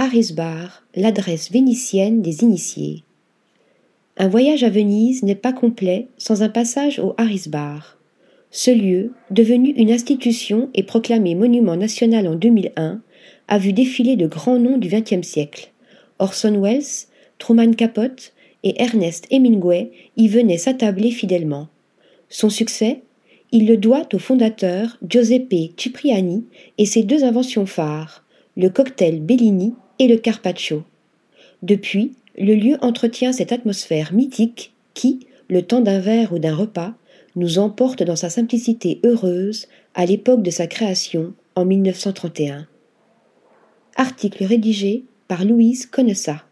Harris Bar, l'adresse vénitienne des initiés. Un voyage à Venise n'est pas complet sans un passage au Harris Bar. Ce lieu, devenu une institution et proclamé monument national en 2001, a vu défiler de grands noms du XXe siècle. Orson Welles, Truman Capote et Ernest Hemingway y venaient s'attabler fidèlement. Son succès, il le doit au fondateur Giuseppe Cipriani et ses deux inventions phares, le cocktail Bellini et le Carpaccio. Depuis, le lieu entretient cette atmosphère mythique qui, le temps d'un verre ou d'un repas, nous emporte dans sa simplicité heureuse à l'époque de sa création en 1931. Article rédigé par Louise Connessa.